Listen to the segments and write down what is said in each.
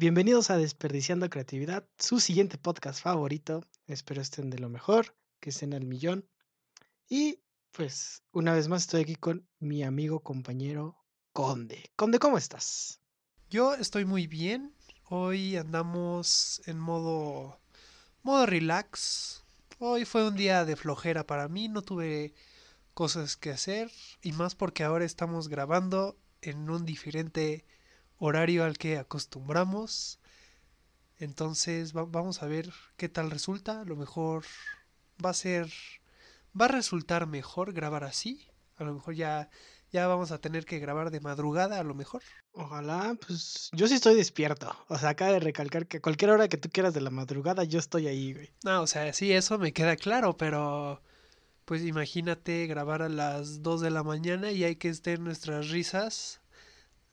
Bienvenidos a Desperdiciando Creatividad, su siguiente podcast favorito. Espero estén de lo mejor, que estén al millón. Y pues una vez más estoy aquí con mi amigo compañero Conde. Conde, ¿cómo estás? Yo estoy muy bien. Hoy andamos en modo modo relax. Hoy fue un día de flojera para mí, no tuve cosas que hacer y más porque ahora estamos grabando en un diferente horario al que acostumbramos. Entonces vamos a ver qué tal resulta. A lo mejor va a ser... Va a resultar mejor grabar así. A lo mejor ya, ya vamos a tener que grabar de madrugada, a lo mejor. Ojalá, pues yo sí estoy despierto. O sea, acaba de recalcar que cualquier hora que tú quieras de la madrugada, yo estoy ahí, güey. No, o sea, sí, eso me queda claro, pero pues imagínate grabar a las 2 de la mañana y hay que estén nuestras risas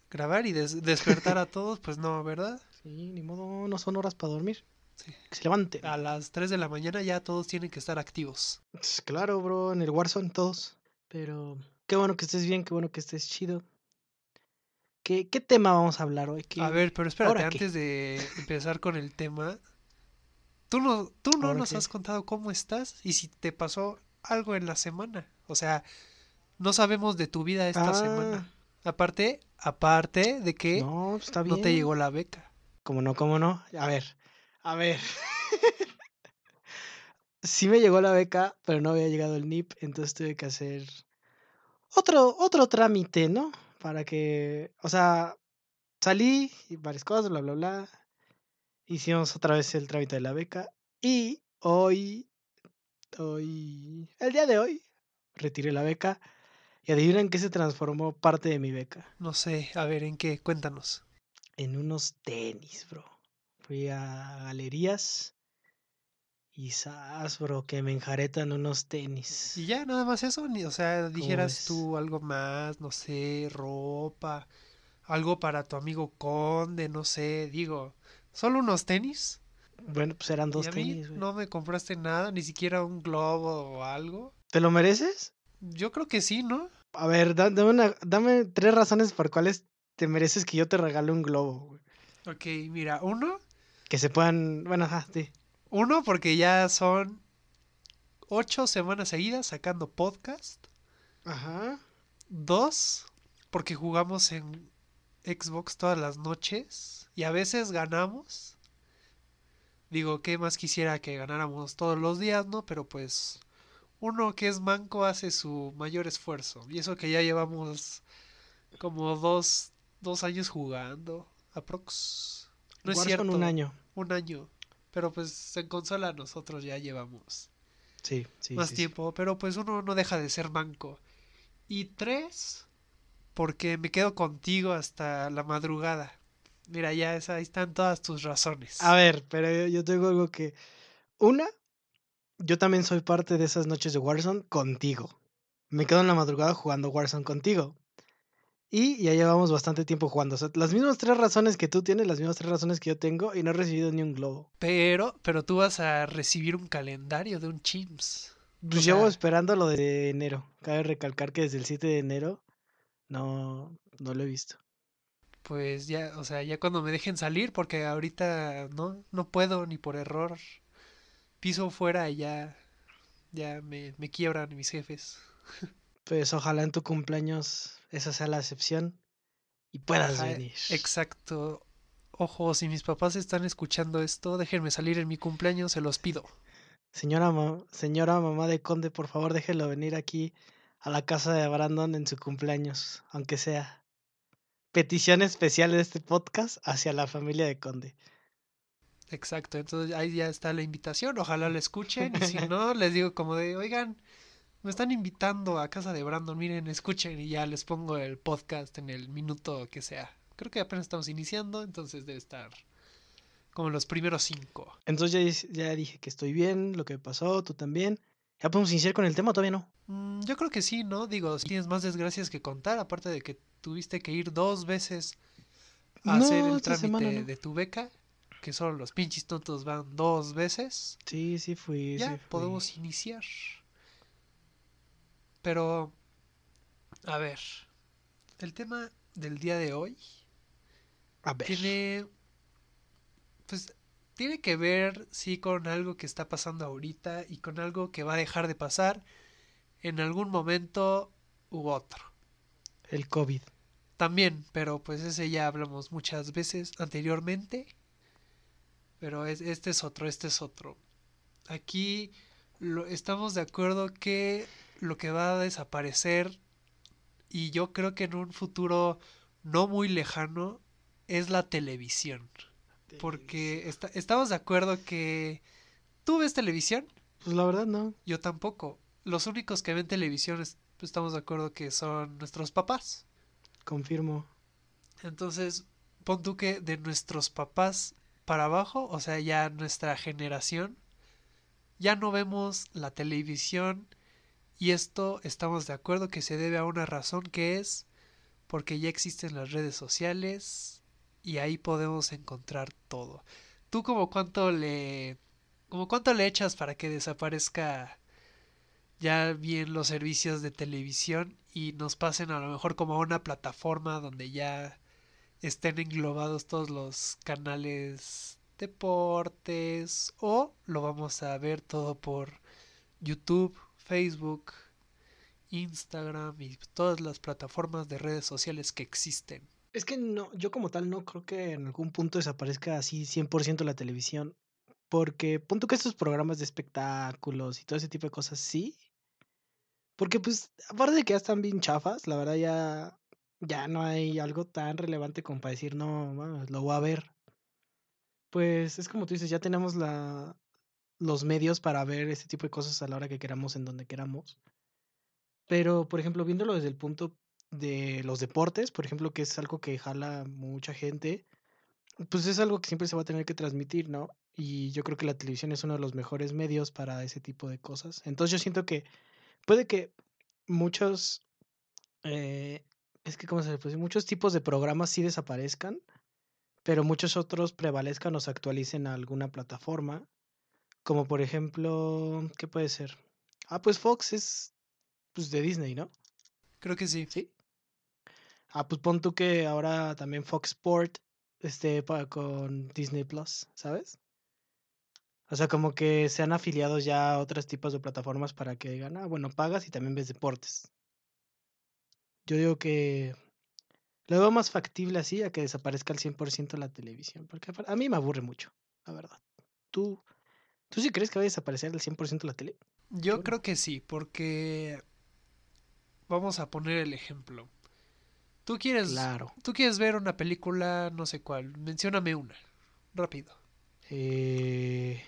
grabar y despertar a todos, pues no, ¿verdad? Sí, ni modo, no son horas para dormir. Sí. Que se levante. A las 3 de la mañana ya todos tienen que estar activos. Pues, claro, bro, en el Warzone todos. Pero qué bueno que estés bien, qué bueno que estés chido. ¿Qué, qué tema vamos a hablar hoy? A ver, pero espérate, antes de empezar con el tema, tú no, tú no nos has contado cómo estás y si te pasó algo en la semana. O sea, no sabemos de tu vida esta semana. Aparte, Aparte de que no, no te llegó la beca. ¿Cómo no? ¿Cómo no? A ver, a ver. sí me llegó la beca, pero no había llegado el NIP, entonces tuve que hacer otro, otro trámite, ¿no? Para que, o sea, salí y varias cosas, bla, bla, bla. Hicimos otra vez el trámite de la beca y hoy, hoy, el día de hoy, retiré la beca y adivina en qué se transformó parte de mi beca. No sé, a ver, ¿en qué? Cuéntanos. En unos tenis, bro. Fui a galerías y sas, bro, que me enjaretan unos tenis. Y ya, nada más eso, o sea, dijeras tú algo más, no sé, ropa, algo para tu amigo Conde, no sé, digo, ¿solo unos tenis? Bueno, pues eran dos ¿Y a tenis. No me compraste nada, ni siquiera un globo o algo. ¿Te lo mereces? Yo creo que sí, ¿no? A ver, dame, una, dame tres razones por cuales te mereces que yo te regale un globo. Ok, mira, uno. Que se puedan. Bueno, ajá, sí. Uno, porque ya son ocho semanas seguidas sacando podcast. Ajá. Dos, porque jugamos en Xbox todas las noches y a veces ganamos. Digo, ¿qué más quisiera que ganáramos todos los días, no? Pero pues uno que es manco hace su mayor esfuerzo. Y eso que ya llevamos como dos, dos años jugando. Aprox. No es cierto. un año. Un año. Pero pues en consola nosotros ya llevamos sí, sí, más tiempo. Pero pues uno no deja de ser manco. Y tres, porque me quedo contigo hasta la madrugada. Mira, ya ahí están todas tus razones. A ver, pero yo tengo algo que... Una, yo también soy parte de esas noches de Warzone contigo. Me quedo en la madrugada jugando Warzone contigo. Y ya llevamos bastante tiempo jugando. O sea, las mismas tres razones que tú tienes, las mismas tres razones que yo tengo, y no he recibido ni un globo. Pero, pero tú vas a recibir un calendario de un Chimps. Pues llevo esperando lo de enero. Cabe recalcar que desde el 7 de enero no, no lo he visto. Pues ya, o sea, ya cuando me dejen salir, porque ahorita no, no puedo ni por error piso fuera y ya, ya me, me quiebran mis jefes. Pues ojalá en tu cumpleaños esa sea la excepción y puedas venir. Exacto. Ojo, si mis papás están escuchando esto, déjenme salir en mi cumpleaños, se los pido. Señora, señora mamá de Conde, por favor déjelo venir aquí a la casa de Brandon en su cumpleaños, aunque sea. Petición especial de este podcast hacia la familia de Conde. Exacto, entonces ahí ya está la invitación, ojalá la escuchen y si no, les digo como de, oigan, me están invitando a casa de Brandon, miren, escuchen y ya les pongo el podcast en el minuto que sea. Creo que apenas estamos iniciando, entonces debe estar como los primeros cinco. Entonces ya, ya dije que estoy bien, lo que pasó, tú también. ¿Ya podemos iniciar con el tema todavía no? Mm, yo creo que sí, ¿no? Digo, si tienes más desgracias que contar, aparte de que tuviste que ir dos veces a hacer el trámite de tu beca que solo los pinches tontos van dos veces. Sí, sí fui. Ya podemos iniciar. Pero, a ver, el tema del día de hoy a ver. tiene pues tiene que ver, sí, con algo que está pasando ahorita y con algo que va a dejar de pasar en algún momento u otro. El COVID. También, pero pues ese ya hablamos muchas veces anteriormente. Pero es, este es otro, este es otro. Aquí lo, estamos de acuerdo que lo que va a desaparecer, y yo creo que en un futuro no muy lejano, es la televisión. Porque está, estamos de acuerdo que... ¿Tú ves televisión? Pues la verdad no. Yo tampoco. Los únicos que ven televisión es- estamos de acuerdo que son nuestros papás. Confirmo. Entonces, pon tú que de nuestros papás para abajo, o sea, ya nuestra generación, ya no vemos la televisión y esto estamos de acuerdo que se debe a una razón que es porque ya existen las redes sociales y ahí podemos encontrar todo. ¿Tú como cuánto le como cuánto le echas para que desaparezca ya bien los servicios de televisión y nos pasen a lo mejor como a una plataforma donde ya estén englobados todos los canales deportes o lo vamos a ver todo por YouTube, Facebook, Instagram y todas las plataformas de redes sociales que existen. Es que no, yo como tal no creo que en algún punto desaparezca así 100% la televisión. Porque punto que estos programas de espectáculos y todo ese tipo de cosas sí. Porque pues, aparte de que ya están bien chafas, la verdad ya, ya no hay algo tan relevante como para decir, no, lo voy a ver. Pues es como tú dices, ya tenemos la, los medios para ver este tipo de cosas a la hora que queramos, en donde queramos. Pero, por ejemplo, viéndolo desde el punto de los deportes, por ejemplo, que es algo que jala mucha gente, pues es algo que siempre se va a tener que transmitir, ¿no? Y yo creo que la televisión es uno de los mejores medios para ese tipo de cosas. Entonces yo siento que puede que muchos, eh, es que como se le puede decir? muchos tipos de programas sí desaparezcan, pero muchos otros prevalezcan o se actualicen a alguna plataforma, como por ejemplo, ¿qué puede ser? Ah, pues Fox es pues de Disney, ¿no? Creo que sí. Sí. Ah, pues pon tú que ahora también Fox Sport esté con Disney Plus, ¿sabes? O sea, como que sean afiliados ya a otros tipos de plataformas para que digan, ah, bueno, pagas y también ves deportes. Yo digo que lo veo más factible así a que desaparezca al 100% la televisión, porque a mí me aburre mucho, la verdad. ¿Tú, ¿tú sí crees que va a desaparecer al 100% la tele? Yo creo que sí, porque vamos a poner el ejemplo. Tú quieres, Claro. tú quieres ver una película, no sé cuál, mencióname una, rápido. Eh,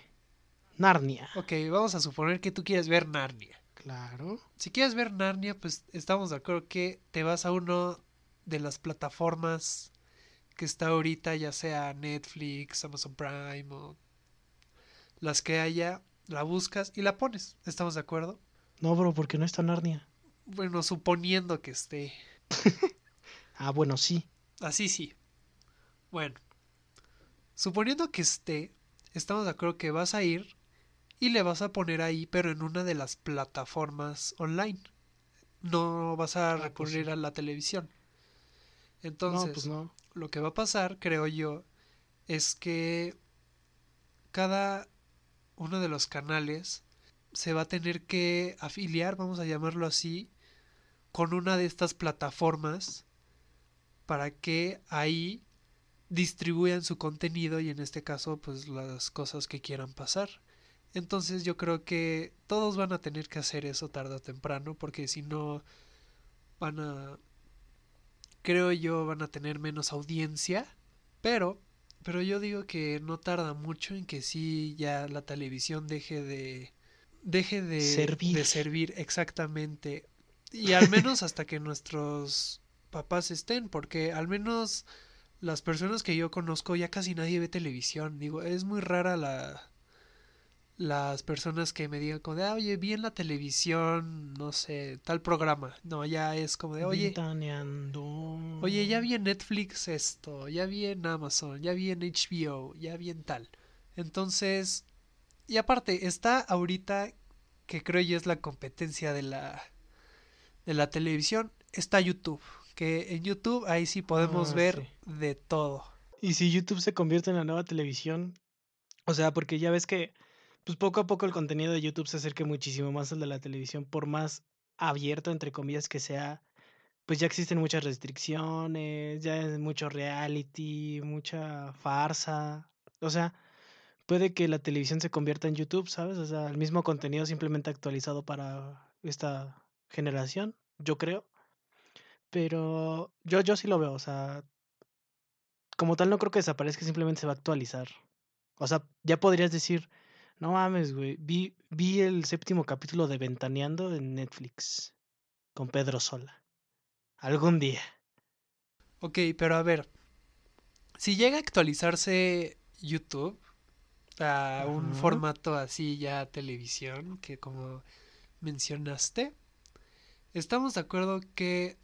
Narnia. Ok, vamos a suponer que tú quieres ver Narnia. Claro. Si quieres ver Narnia, pues estamos de acuerdo que te vas a uno de las plataformas que está ahorita, ya sea Netflix, Amazon Prime o las que haya, la buscas y la pones. ¿Estamos de acuerdo? No, bro, porque no está Narnia. Bueno, suponiendo que esté. Ah, bueno, sí. Así sí. Bueno. Suponiendo que esté, estamos de acuerdo que vas a ir y le vas a poner ahí, pero en una de las plataformas online. No vas a Ah, pues recurrir sí. a la televisión. Entonces, no, pues no. lo que va a pasar, creo yo, es que cada uno de los canales se va a tener que afiliar, vamos a llamarlo así, con una de estas plataformas para que ahí distribuyan su contenido y en este caso pues las cosas que quieran pasar. Entonces yo creo que todos van a tener que hacer eso tarde o temprano porque si no van a creo yo van a tener menos audiencia, pero pero yo digo que no tarda mucho en que sí ya la televisión deje de deje de Servir. de servir exactamente. Y al menos hasta que nuestros papás estén porque al menos las personas que yo conozco ya casi nadie ve televisión. Digo es muy rara la las personas que me digan como de, "Ah, oye, vi en la televisión, no sé, tal programa. No, ya es como de, oye. Oye, ya vi en Netflix esto, ya vi en Amazon, ya vi en HBO, ya vi en tal. Entonces, y aparte, está ahorita, que creo yo es la competencia de la, de la televisión, está YouTube. Que en YouTube ahí sí podemos Ah, ver sí. de todo. ¿Y si YouTube se convierte en la nueva televisión? O sea, porque ya ves que pues poco a poco el contenido de YouTube se acerca muchísimo más al de la televisión, por más abierto, entre comillas, que sea, pues ya existen muchas restricciones, ya es mucho reality, mucha farsa. O sea, puede que la televisión se convierta en YouTube, ¿sabes? O sea, el mismo contenido simplemente actualizado para esta generación, yo creo. Pero yo, yo sí lo veo, o sea, como tal no creo que desaparezca, simplemente se va a actualizar. O sea, ya podrías decir, no mames, güey, vi, vi el séptimo capítulo de Ventaneando en Netflix con Pedro Sola. Algún día. Ok, pero a ver, si llega a actualizarse YouTube a un formato así ya televisión, que como mencionaste, estamos de acuerdo que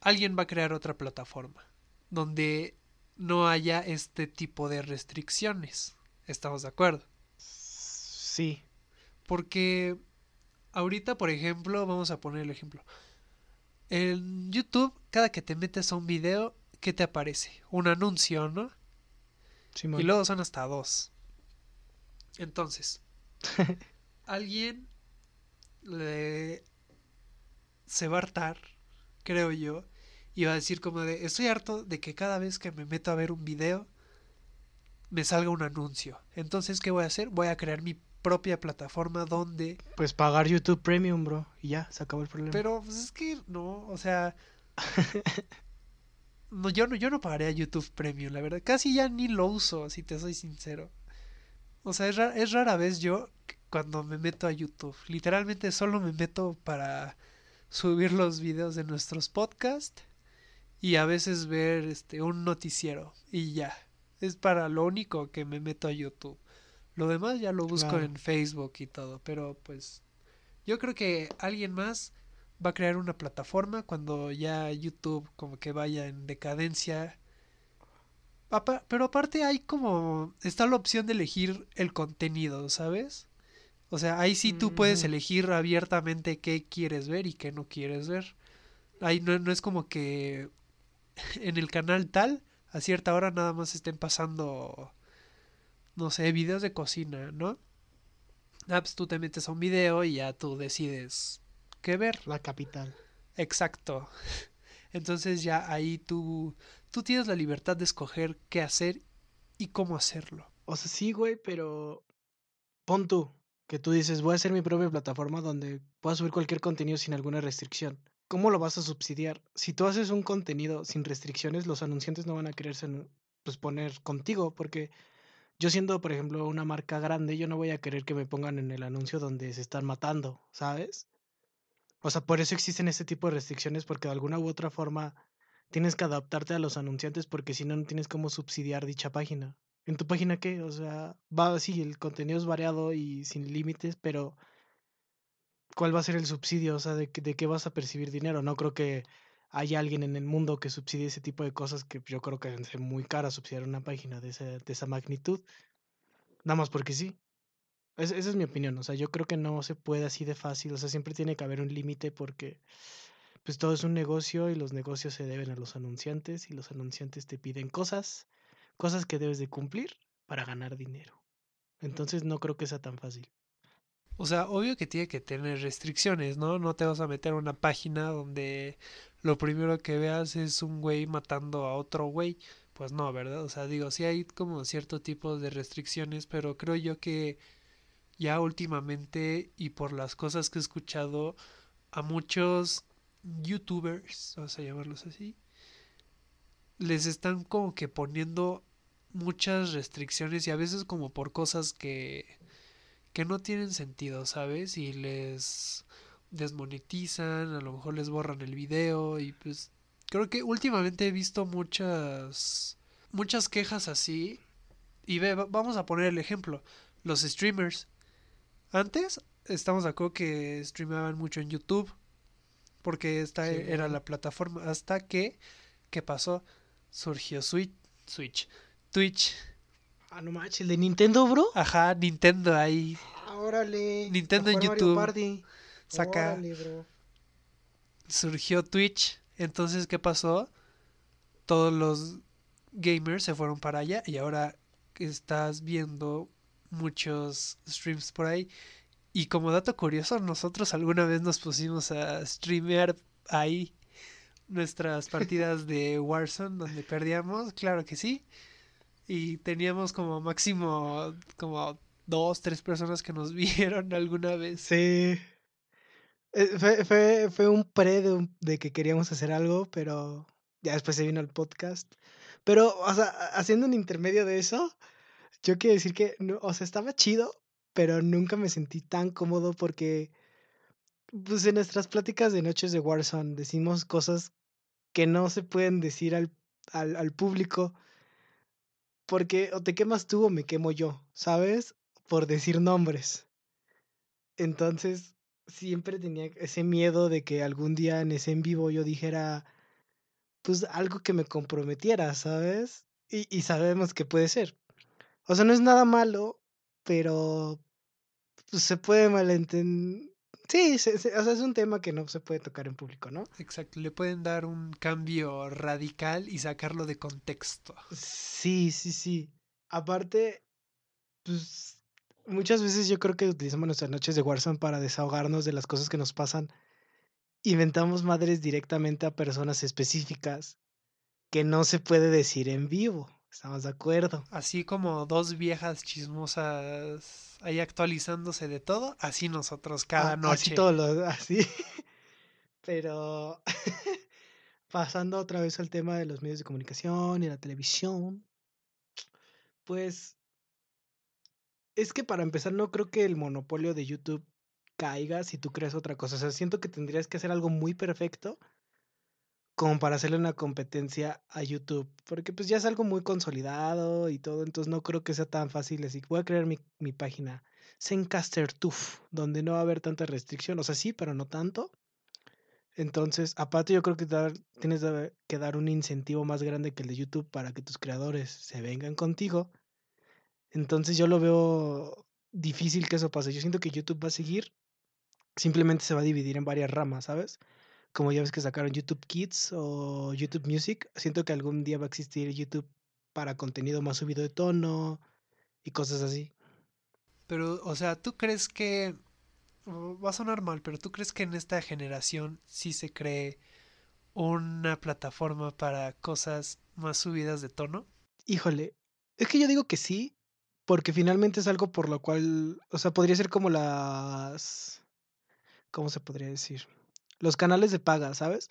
alguien va a crear otra plataforma donde no haya este tipo de restricciones. ¿Estamos de acuerdo? Sí. Porque ahorita, por ejemplo, vamos a poner el ejemplo. En YouTube, cada que te metes a un video, ¿qué te aparece? Un anuncio, ¿no? Y Simón. luego son hasta dos. Entonces, alguien le... se va a hartar, creo yo, y va a decir como de, estoy harto de que cada vez que me meto a ver un video, me salga un anuncio. Entonces, ¿qué voy a hacer? Voy a crear mi propia plataforma donde... Pues pagar YouTube Premium, bro. Y ya, se acabó el problema. Pero pues, es que no, o sea... No, yo no, yo no pagaría YouTube Premium, la verdad. Casi ya ni lo uso, si te soy sincero. O sea, es, ra- es rara vez yo cuando me meto a YouTube. Literalmente solo me meto para subir los videos de nuestros podcasts y a veces ver este un noticiero y ya. Es para lo único que me meto a YouTube. Lo demás ya lo busco Claro. en Facebook y todo, pero pues yo creo que alguien más va a crear una plataforma cuando ya YouTube como que vaya en decadencia. Pero aparte hay como está la opción de elegir el contenido, ¿sabes? O sea, ahí sí tú puedes Ujú. elegir abiertamente qué quieres ver y qué no quieres ver. Ahí no, no es como que en el canal tal, a cierta hora nada más estén pasando, no sé, videos de cocina, ¿no? Ah, pues tú te metes a un video y ya tú decides qué ver. La capital. Exacto. Entonces ya ahí tú, tú tienes la libertad de escoger qué hacer y cómo hacerlo. O sea, sí, güey, pero pon tú que tú dices, voy a hacer mi propia plataforma donde pueda subir cualquier contenido sin alguna restricción. ¿Cómo lo vas a subsidiar? Si tú haces un contenido sin restricciones, los anunciantes no van a quererse pues, poner contigo, porque yo siendo, por ejemplo, una marca grande, yo no voy a querer que me pongan en el anuncio donde se están matando, ¿sabes? O sea, por eso existen este tipo de restricciones, porque de alguna u otra forma tienes que adaptarte a los anunciantes, porque si no, no tienes cómo subsidiar dicha página. ¿En tu página qué? O sea, va, sí, el contenido es variado y sin límites, pero ¿cuál va a ser el subsidio? O sea, ¿de, de qué vas a percibir dinero? No creo que haya alguien en el mundo que subsidie ese tipo de cosas que yo creo que es muy cara subsidiar una página de esa, de esa magnitud. Nada más porque sí. Es- esa es mi opinión. O sea, yo creo que no se puede así de fácil. O sea, siempre tiene que haber un límite porque pues todo es un negocio y los negocios se deben a los anunciantes y los anunciantes te piden cosas, cosas que debes de cumplir para ganar dinero. Entonces no creo que sea tan fácil. O sea, obvio que tiene que tener restricciones, ¿no? No te vas a meter a una página donde lo primero que veas es un güey matando a otro güey. Pues no, ¿verdad? O sea, digo, sí hay como cierto tipo de restricciones, pero creo yo que ya últimamente y por las cosas que he escuchado a muchos youtubers, vamos a llamarlos así, les están como que poniendo muchas restricciones y a veces como por cosas que que no tienen sentido, ¿sabes? Y les desmonetizan, a lo mejor les borran el video y pues creo que últimamente he visto muchas muchas quejas así y ve, va- vamos a poner el ejemplo, los streamers. Antes estamos de acuerdo que streamaban mucho en YouTube porque esta Sí, era bueno. la plataforma hasta que ¿qué pasó? Surgió Switch, Switch, Twitch, Ah, no manches, el de Nintendo, bro. ajá, Nintendo ahí Ah, órale. Nintendo en YouTube. Party. saca Órale, bro. surgió Twitch. Entonces, ¿qué pasó? Todos los gamers se fueron para allá y ahora estás viendo muchos streams por ahí. Y como dato curioso, nosotros alguna vez nos pusimos a streamear ahí nuestras partidas de Warzone donde perdíamos, claro que sí. Y teníamos como máximo como dos, tres personas que nos vieron alguna vez. Sí. Eh, Fue, fue, fue un pre de, de que queríamos hacer algo, pero ya después se vino el podcast. Pero, o sea, ha- haciendo un intermedio de eso, yo quiero decir que, o sea, estaba chido, pero nunca me sentí tan cómodo porque, pues, en nuestras pláticas de noches de Warzone decimos cosas que no se pueden decir al, al, al público porque o te quemas tú o me quemo yo, ¿sabes? Por decir nombres. Entonces, siempre tenía ese miedo de que algún día en ese en vivo yo dijera, pues algo que me comprometiera, ¿sabes? Y, y sabemos que puede ser. O sea, no es nada malo, pero pues, se puede malentender. Sí, se- se- o sea, es un tema que no se puede tocar en público, ¿no? Exacto, le pueden dar un cambio radical y sacarlo de contexto. Sí, sí, sí. Aparte, pues muchas veces yo creo que utilizamos nuestras noches de Warzone para desahogarnos de las cosas que nos pasan. Inventamos madres directamente a personas específicas que no se puede decir en vivo. ¿Estamos de acuerdo? Así como dos viejas chismosas ahí actualizándose de todo, así nosotros cada A- noche. Así todo lo, así. Pero pasando otra vez al tema de los medios de comunicación y la televisión, pues es que para empezar no creo que el monopolio de YouTube caiga si tú creas otra cosa. O sea, siento que tendrías que hacer algo muy perfecto como para hacerle una competencia a YouTube, porque pues ya es algo muy consolidado y todo, entonces no creo que sea tan fácil así. Voy a crear mi, mi página Zencaster Tuf, donde no va a haber tanta restricción, o sea, sí, pero no tanto. Entonces, aparte yo creo que dar- tienes que dar un incentivo más grande que el de YouTube para que tus creadores se vengan contigo. Entonces yo lo veo difícil que eso pase. Yo siento que YouTube va a seguir, simplemente se va a dividir en varias ramas, ¿sabes? Como ya ves que sacaron YouTube Kids o YouTube Music, siento que algún día va a existir YouTube para contenido más subido de tono y cosas así. Pero, o sea, ¿tú crees que... Va a sonar mal, pero ¿tú crees que en esta generación sí se cree una plataforma para cosas más subidas de tono? Híjole, es que yo digo que sí, porque finalmente es algo por lo cual, o sea, podría ser como las, ¿cómo se podría decir? Los canales de paga, ¿sabes?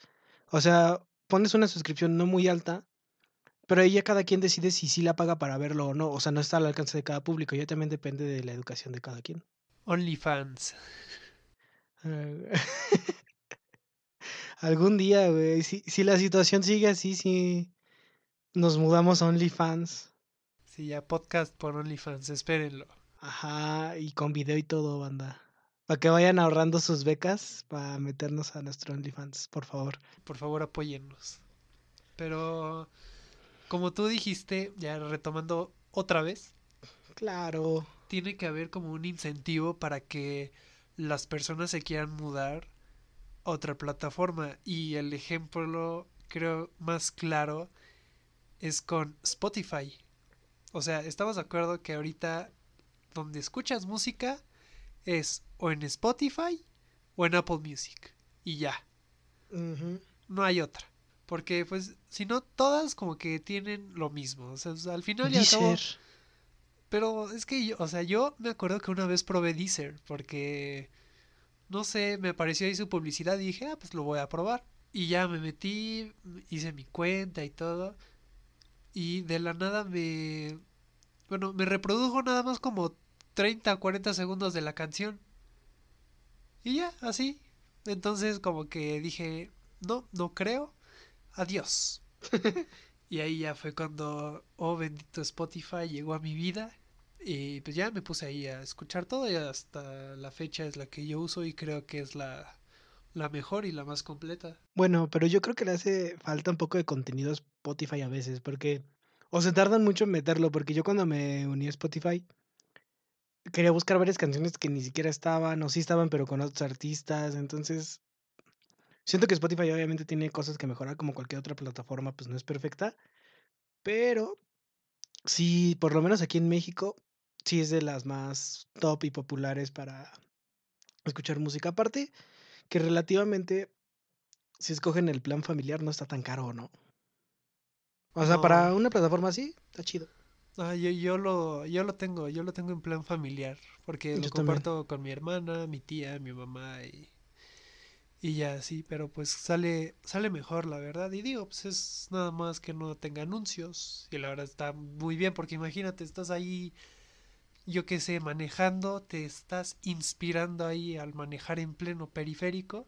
O sea, pones una suscripción no muy alta, pero ahí ya cada quien decide si sí la paga para verlo o no. O sea, no está al alcance de cada público, ya también depende de la educación de cada quien. OnlyFans. Eh, Algún día, güey, si, si la situación sigue así, si nos mudamos a OnlyFans. Sí, ya podcast por OnlyFans, espérenlo. Ajá, y con video y todo, banda. Para que vayan ahorrando sus becas para meternos a nuestro OnlyFans, por favor. Por favor, apóyennos. Pero, como tú dijiste, ya retomando otra vez, Claro. tiene que haber como un incentivo para que las personas se quieran mudar a otra plataforma. Y el ejemplo, creo, más claro es con Spotify. O sea, estamos de acuerdo que ahorita donde escuchas música es o en Spotify o en Apple Music. Y ya, no hay otra. Porque pues si no, todas como que tienen lo mismo. O sea, al final y al cabo... Deezer. Pero es que yo, o sea, yo me acuerdo que una vez probé Deezer porque, no sé, me apareció ahí su publicidad y dije, ah, pues lo voy a probar. Y ya me metí, hice mi cuenta y todo. Y de la nada me... Bueno, me reprodujo nada más como 30 o 40 segundos de la canción. Y ya, así. Entonces como que dije, no, no creo. Adiós. Y ahí ya fue cuando, oh bendito Spotify, llegó a mi vida. Y pues ya me puse ahí a escuchar todo y hasta la fecha es la que yo uso y creo que es la, la mejor y la más completa. Bueno, pero yo creo que le hace falta un poco de contenido a Spotify a veces, porque... O se tardan mucho en meterlo, porque yo cuando me uní a Spotify quería buscar varias canciones que ni siquiera estaban, o sí estaban, pero con otros artistas, entonces... Siento que Spotify obviamente tiene cosas que mejorar, como cualquier otra plataforma, pues no es perfecta, Pero sí, por lo menos aquí en México, sí es de las más top y populares para escuchar música. Aparte, que relativamente, si escogen el plan familiar, no está tan caro, ¿no? O sea, para una plataforma así, está chido. Ah, yo, yo lo, yo lo tengo, yo lo tengo en plan familiar, porque lo también. comparto con mi hermana, mi tía, mi mamá y, y ya sí, pero pues sale, sale mejor, la verdad. Y digo, pues es nada más que no tenga anuncios. Y la verdad está muy bien, porque imagínate, estás ahí, yo qué sé, manejando, te estás inspirando ahí al manejar en pleno periférico.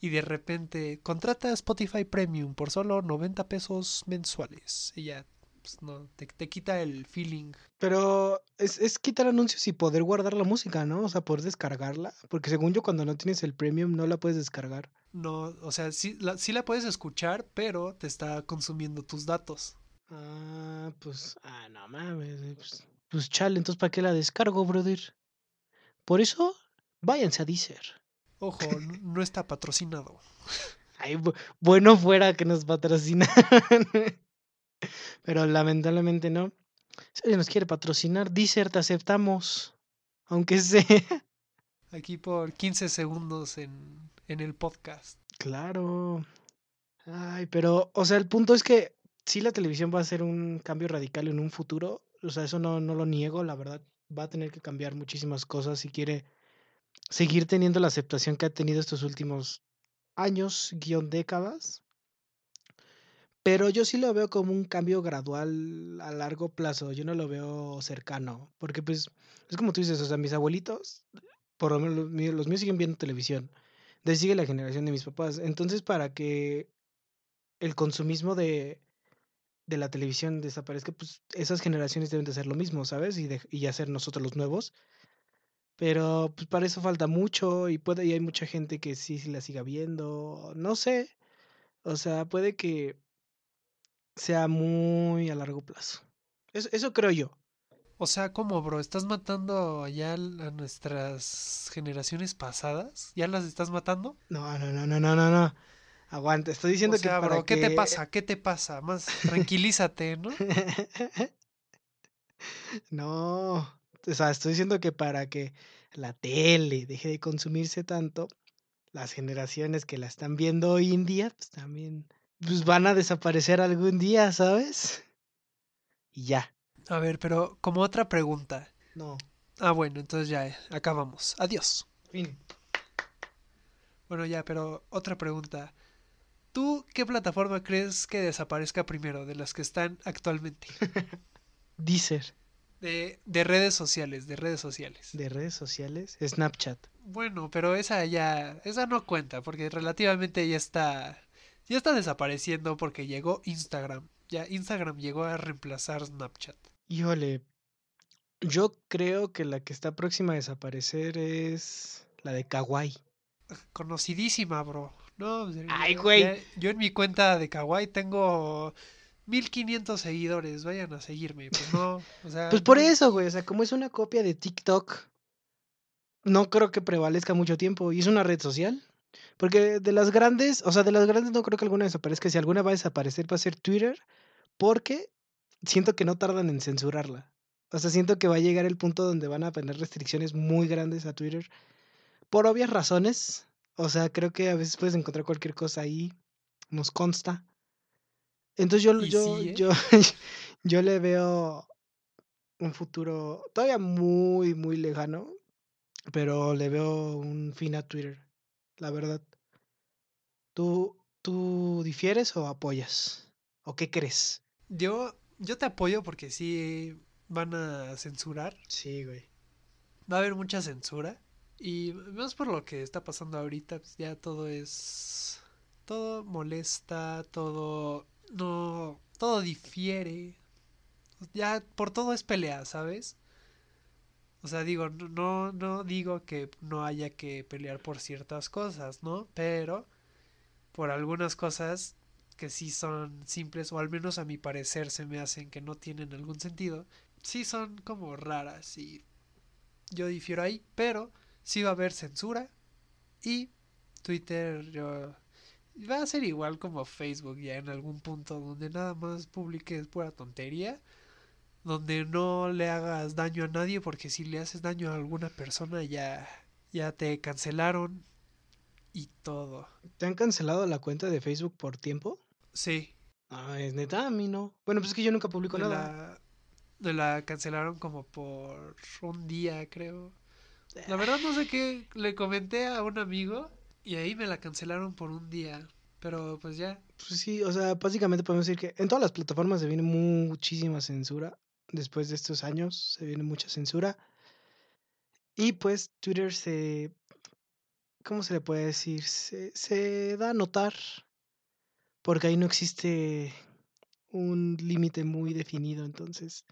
Y de repente contrata Spotify Premium por solo 90 pesos mensuales. Y ya, pues no, te, te quita el feeling. Pero es, es quitar anuncios y poder guardar la música, ¿no? O sea, poder descargarla. Porque según yo, cuando no tienes el premium, no la puedes descargar. No, o sea, sí la, sí la puedes escuchar, pero te está consumiendo tus datos. Ah, pues, ah, no mames. eh, Pues, pues chale, entonces ¿para qué la descargo, brother? Por eso, váyanse a Deezer. Ojo, no está patrocinado. Ay, bu- bueno fuera que nos patrocinan. Pero lamentablemente no. Si alguien nos quiere patrocinar, Deezer te aceptamos. Aunque sea. Aquí por 15 segundos en, en el podcast. Claro. Ay, pero, o sea, el punto es que sí la televisión va a ser un cambio radical en un futuro. O sea, eso no, no lo niego, la verdad. Va a tener que cambiar muchísimas cosas si quiere seguir teniendo la aceptación que ha tenido estos últimos años, guion décadas. Pero yo sí lo veo como un cambio gradual a largo plazo. Yo no lo veo cercano. Porque, pues, es como tú dices, o sea, mis abuelitos, por lo menos los míos, siguen viendo televisión. De sigue la generación de mis papás. Entonces, para que el consumismo de, de la televisión desaparezca, pues esas generaciones deben de hacer lo mismo, ¿sabes? Y, y hacer nosotros los nuevos. Pero pues para eso falta mucho y puede y hay mucha gente que sí, sí la siga viendo. No sé. O sea, puede que sea muy a largo plazo. Eso, eso creo yo. O sea, ¿cómo, bro? ¿Estás matando ya a nuestras generaciones pasadas? ¿Ya las estás matando? No, no, no, no, no, no, no. Aguanta, estoy diciendo O sea, que para bro, ¿qué te pasa? ¿Qué te pasa? Más tranquilízate, ¿no? no, o sea, estoy diciendo que para que la tele deje de consumirse tanto, las generaciones que la están viendo hoy en día, pues también pues van a desaparecer algún día, ¿sabes? Y ya. A ver, pero como otra pregunta. No, Ah, bueno, entonces ya, eh, acabamos. Adiós. fin. Bueno, ya, pero otra pregunta. ¿Tú qué plataforma crees que desaparezca primero de las que están actualmente? Deezer, De, de redes sociales, de redes sociales. de redes sociales, Snapchat. Bueno, pero esa ya, esa no cuenta, porque relativamente ya está, ya está desapareciendo porque llegó Instagram. Ya Instagram llegó a reemplazar Snapchat. Híjole, yo creo que la que está próxima a desaparecer es la de Kawaii. Conocidísima, bro. No, Ay, güey. ya- yo en mi cuenta de Kawaii tengo 1500 seguidores, vayan a seguirme. Pues no, o sea, Pues por no- eso, güey, o sea, como es una copia de TikTok, no creo que prevalezca mucho tiempo. Y es una red social. Porque de las grandes, o sea, de las grandes no creo que alguna desaparezca. Si alguna va a desaparecer va a ser Twitter, porque siento que no tardan en censurarla. O sea, siento que va a llegar el punto donde van a poner restricciones muy grandes a Twitter. Por obvias razones. O sea, creo que a veces puedes encontrar cualquier cosa ahí. Nos consta. Entonces yo, yo, sí, ¿eh? yo, yo le veo un futuro todavía muy, muy lejano, pero le veo un fin a Twitter, la verdad. ¿Tú, tú difieres o apoyas? ¿O qué crees? yo, yo te apoyo porque sí van a censurar. Sí, güey. Va a haber mucha censura. Y más por lo que está pasando ahorita, pues ya todo es. Todo molesta, todo. No. Todo difiere. Ya por todo es pelea, ¿sabes? O sea, digo, no, no, digo que no haya que pelear por ciertas cosas, ¿no? Pero por algunas cosas que sí son simples, o al menos a mi parecer se me hacen que no tienen algún sentido, sí son como raras y yo difiero ahí, pero sí va a haber censura y Twitter yo Va a ser igual como Facebook ya en algún punto donde nada más publiques pura tontería, donde no le hagas daño a nadie porque si le haces daño a alguna persona ya ya te cancelaron y todo. ¿Te han cancelado la cuenta de Facebook por tiempo? Sí. Ah, es neta, a mí no. Bueno, pues es que yo nunca publico Me nada. la, me la cancelaron como por un día, creo. La verdad no sé qué. Le comenté a un amigo y ahí me la cancelaron por un día. Pero pues ya. Pues sí, o sea, básicamente podemos decir que en todas las plataformas se viene muchísima censura. Después de estos años se viene mucha censura. Y pues Twitter se... ¿Cómo se le puede decir? Se, se da a notar. Porque ahí no existe un límite muy definido. Entonces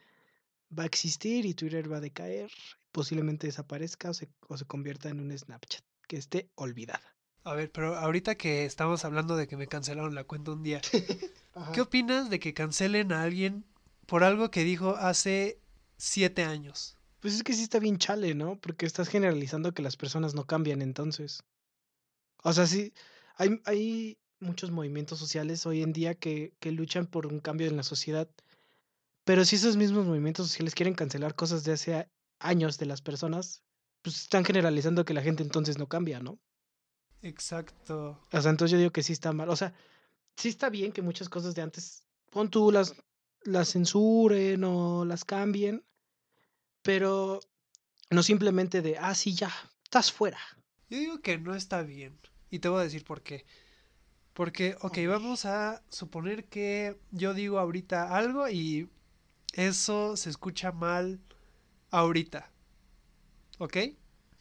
va a existir y Twitter va a decaer. Posiblemente desaparezca o se, o se convierta en un Snapchat que esté olvidada. A ver, pero ahorita que estamos hablando de que me cancelaron la cuenta un día. ¿qué opinas de que cancelen a alguien por algo que dijo hace siete años? Pues es que sí está bien chale, ¿no? Porque estás generalizando que las personas no cambian entonces. O sea, sí, hay, hay muchos movimientos sociales hoy en día que, que luchan por un cambio en la sociedad. Pero si esos mismos movimientos sociales quieren cancelar cosas de hace años de las personas, pues están generalizando que la gente entonces no cambia, ¿no? Exacto. O sea, entonces yo digo que sí está mal. O sea, sí está bien que muchas cosas de antes, pon tú, las, las censuren o las cambien, pero no simplemente de, ah, sí, ya, estás fuera. Yo digo que no está bien. Y te voy a decir por qué. Porque, ok, vamos a suponer que yo digo ahorita algo y eso se escucha mal ahorita. ¿Ok?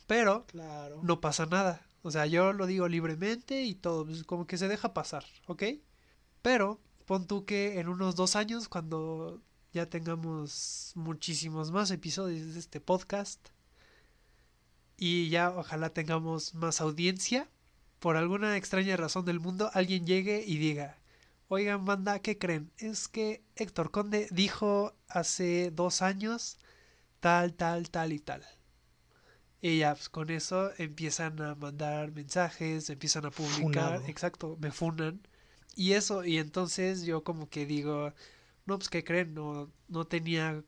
Pero Claro. no pasa nada. O sea, yo lo digo libremente y todo, pues, como que se deja pasar, ¿ok? Pero pon tú que en unos dos años, cuando ya tengamos muchísimos más episodios de este podcast y ya ojalá tengamos más audiencia, por alguna extraña razón del mundo, alguien llegue y diga, oigan banda, ¿qué creen? Es que Héctor Conde dijo hace dos años tal, tal, tal y tal. Y ya, pues con eso empiezan a mandar mensajes, empiezan a publicar, Funado. exacto, me funan. Y eso, y entonces yo como que digo, no, pues ¿qué creen? No, no tenía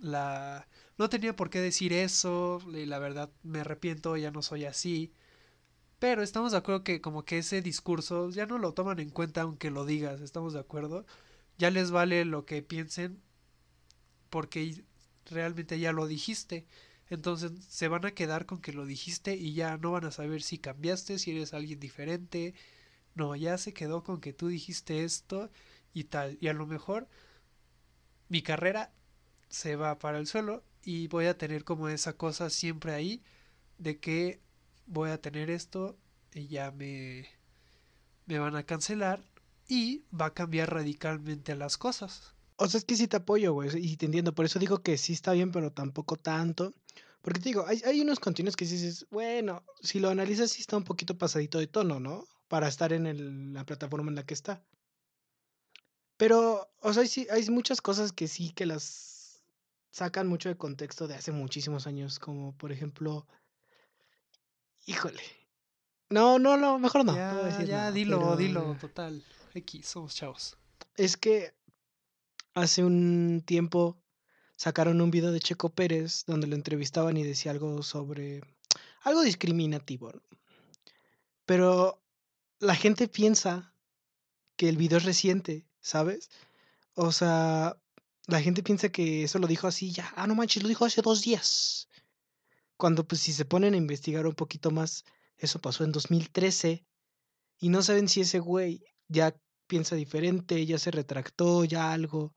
la... No tenía por qué decir eso, y la verdad me arrepiento, ya no soy así. Pero estamos de acuerdo que como que ese discurso ya no lo toman en cuenta aunque lo digas, estamos de acuerdo. Ya les vale lo que piensen porque realmente ya lo dijiste. Entonces se van a quedar con que lo dijiste y ya no van a saber si cambiaste, si eres alguien diferente. No, ya se quedó con que tú dijiste esto y tal. Y a lo mejor mi carrera se va para el suelo y voy a tener como esa cosa siempre ahí de que voy a tener esto y ya me, me van a cancelar y va a cambiar radicalmente las cosas. O sea, es que sí te apoyo, güey, y te entiendo. Por eso digo que sí está bien, pero tampoco tanto. Porque te digo, hay, hay unos contenidos que dices, bueno, si lo analizas, sí está un poquito pasadito de tono, ¿no? Para estar en el- la plataforma en la que está. Pero, o sea, sí, hay muchas cosas que sí que las sacan mucho de contexto de hace muchísimos años, como por ejemplo, híjole. No, no, no, mejor no. ya, decir ya, nada, dilo, pero dilo, total. X, somos chavos. Es que hace un tiempo sacaron un video de Checo Pérez donde lo entrevistaban y decía algo sobre algo discriminativo, ¿no? Pero la gente piensa que el video es reciente, ¿sabes? O sea, la gente piensa que eso lo dijo así ya, ah, no manches, lo dijo hace dos días. Cuando pues si se ponen a investigar un poquito más, eso pasó en 2013 y no saben si ese güey ya piensa diferente, ya se retractó, ya algo.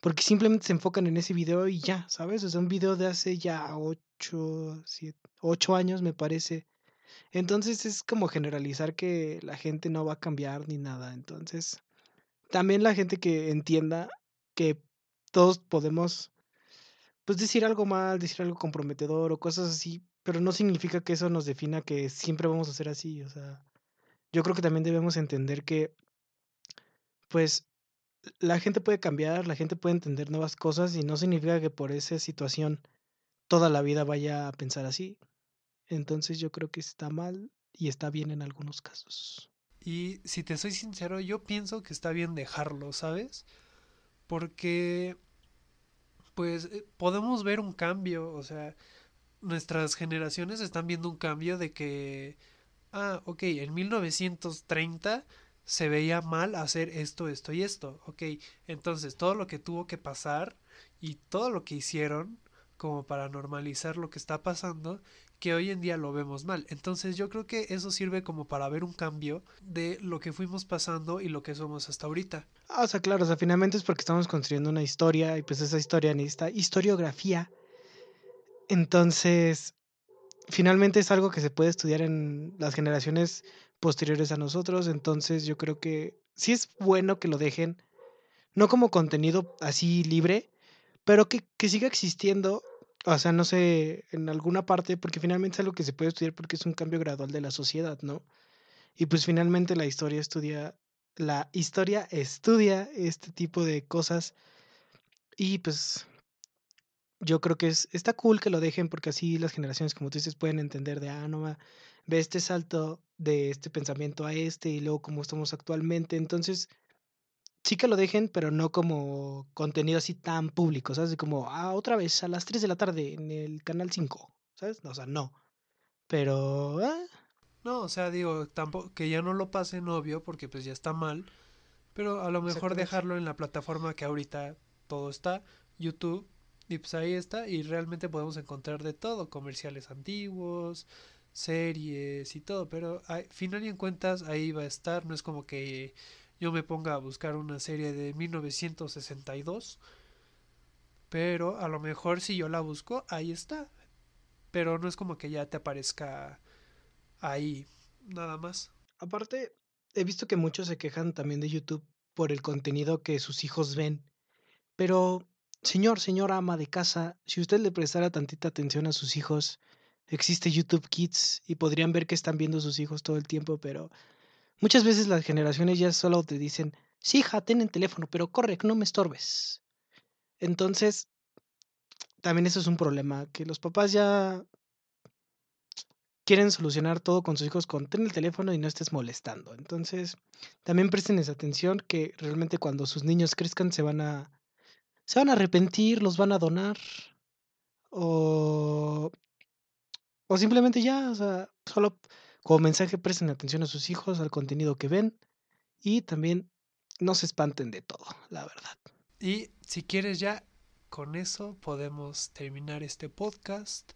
Porque simplemente se enfocan en ese video y ya, ¿sabes? O sea, un video de hace ya ocho, siete, ocho años, me parece. Entonces es como generalizar que la gente no va a cambiar ni nada. Entonces, también la gente que entienda que todos podemos, pues decir algo mal, decir algo comprometedor o cosas así, pero no significa que eso nos defina que siempre vamos a ser así. O sea, yo creo que también debemos entender que, pues, la gente puede cambiar, la gente puede entender nuevas cosas y no significa que por esa situación toda la vida vaya a pensar así. Entonces yo creo que está mal y está bien en algunos casos. Y si te soy sincero, yo pienso que está bien dejarlo, ¿sabes? Porque, pues, eh, podemos ver un cambio, o sea, nuestras generaciones están viendo un cambio de que, ah, ok, en 1930 se veía mal hacer esto, esto y esto, ok, entonces todo lo que tuvo que pasar y todo lo que hicieron como para normalizar lo que está pasando, que hoy en día lo vemos mal. Entonces yo creo que eso sirve como para ver un cambio de lo que fuimos pasando y lo que somos hasta ahorita. Ah, o sea, claro, o sea, finalmente es porque estamos construyendo una historia y pues esa historia necesita historiografía. Entonces, finalmente es algo que se puede estudiar en las generaciones posteriores a nosotros. Entonces yo creo que sí es bueno que lo dejen, no como contenido así libre, pero que, que siga existiendo, o sea, no sé, en alguna parte, porque finalmente es algo que se puede estudiar porque es un cambio gradual de la sociedad, ¿no? Y pues finalmente la historia estudia, la historia estudia este tipo de cosas y pues yo creo que es, está cool que lo dejen porque así las generaciones, como tú dices, pueden entender de, ah, no, ve este salto de este pensamiento a este y luego cómo estamos actualmente. Entonces, sí que lo dejen, pero no como contenido así tan público, ¿sabes? Como, ah, otra vez a las 3 de la tarde en el canal 5, ¿sabes? No, o sea, no. Pero, ah, No, o sea, digo, tampoco que ya no lo pasen obvio porque pues ya está mal, pero a lo mejor dejarlo en la plataforma que ahorita todo está, YouTube, y pues ahí está y realmente podemos encontrar de todo, comerciales antiguos, series y todo, pero al final y en cuentas ahí va a estar, no es como que yo me ponga a buscar una serie de 1962, pero a lo mejor si yo la busco, ahí está, pero no es como que ya te aparezca ahí nada más. aparte, he visto que muchos se quejan también de YouTube por el contenido que sus hijos ven. Pero, señor, señora ama de casa, si usted le prestara tantita atención a sus hijos, existe YouTube Kids y podrían ver que están viendo sus hijos todo el tiempo, pero muchas veces las generaciones ya solo te dicen, sí, hija, ten el teléfono, pero corre, no me estorbes. Entonces, también eso es un problema, que los papás ya quieren solucionar todo con sus hijos con ten el teléfono y no estés molestando. Entonces, también presten esa atención que realmente cuando sus niños crezcan se van a se van a arrepentir, los van a donar o o simplemente ya, o sea, solo como mensaje presten atención a sus hijos, al contenido que ven y también no se espanten de todo, la verdad. Y si quieres ya, con eso podemos terminar este podcast.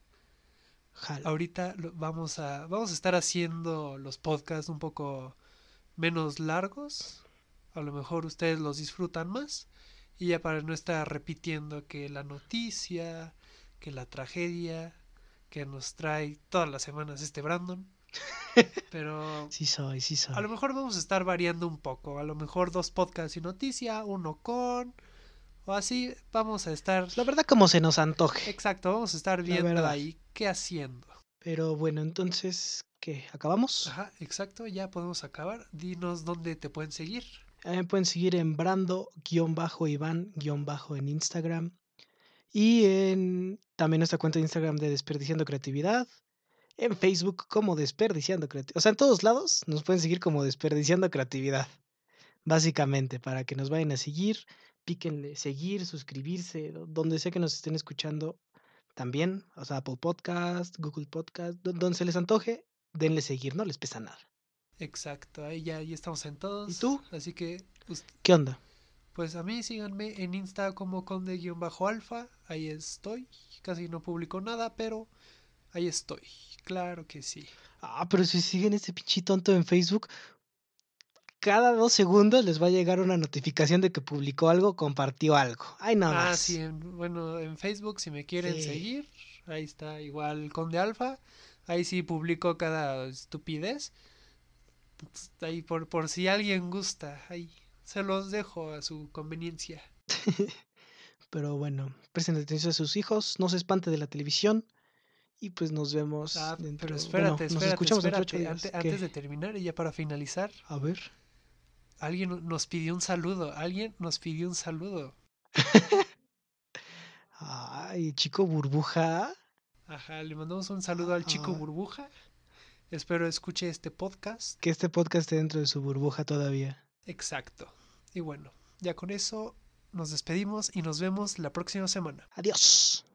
Jalo. Ahorita vamos a, vamos a estar haciendo los podcasts un poco menos largos. A lo mejor ustedes los disfrutan más. Y ya para no estar repitiendo que la noticia, que la tragedia que nos trae todas las semanas este Brandon. Pero Sí soy, sí soy. a lo mejor vamos a estar variando un poco. A lo mejor dos podcasts y noticia, uno con. O así vamos a estar. La verdad como se nos antoje. Exacto, vamos a estar viendo ahí qué haciendo. Pero bueno, entonces, ¿qué? ¿Acabamos? Ajá, exacto, ya podemos acabar. Dinos dónde te pueden seguir. Mí me pueden seguir en Brando-Iván- en Instagram. Y en también nuestra cuenta de Instagram de Desperdiciando Creatividad. En Facebook como Desperdiciando Creatividad. O sea, en todos lados nos pueden seguir como Desperdiciando Creatividad. Básicamente, para que nos vayan a seguir, píquenle seguir, suscribirse, do- donde sea que nos estén escuchando también. O sea, Apple Podcast, Google Podcast, do- donde se les antoje, denle seguir, no les pesa nada. Exacto, ahí ya, ya estamos en todos. ¿Y tú? Así que, ¿Qué onda? pues a mí síganme en Insta como conde-alfa. Ahí estoy. Casi no publico nada, pero ahí estoy. Claro que sí. Ah, pero si siguen este pinche tonto en Facebook, cada dos segundos les va a llegar una notificación de que publicó algo, compartió algo. Ay, nada ah, más. sí, en- bueno, en Facebook si me quieren Sí. seguir, ahí está igual Conde Alfa. Ahí sí publico cada estupidez. Ahí por, por si alguien gusta, ahí se los dejo a su conveniencia. Pero bueno, presten atención a sus hijos, no se espante de la televisión. Y pues nos vemos Ah, dentro pero bueno, espérate, nos espérate, escuchamos espérate. antes de terminar y ya para finalizar, A ver. alguien no- nos pidió un saludo. Alguien nos pidió un saludo. Ay, chico burbuja. Ajá, le mandamos un saludo al chico Ah. burbuja. Espero escuche este podcast. Que este podcast esté dentro de su burbuja todavía. Exacto. Y bueno, ya con eso nos despedimos y nos vemos la próxima semana. Adiós.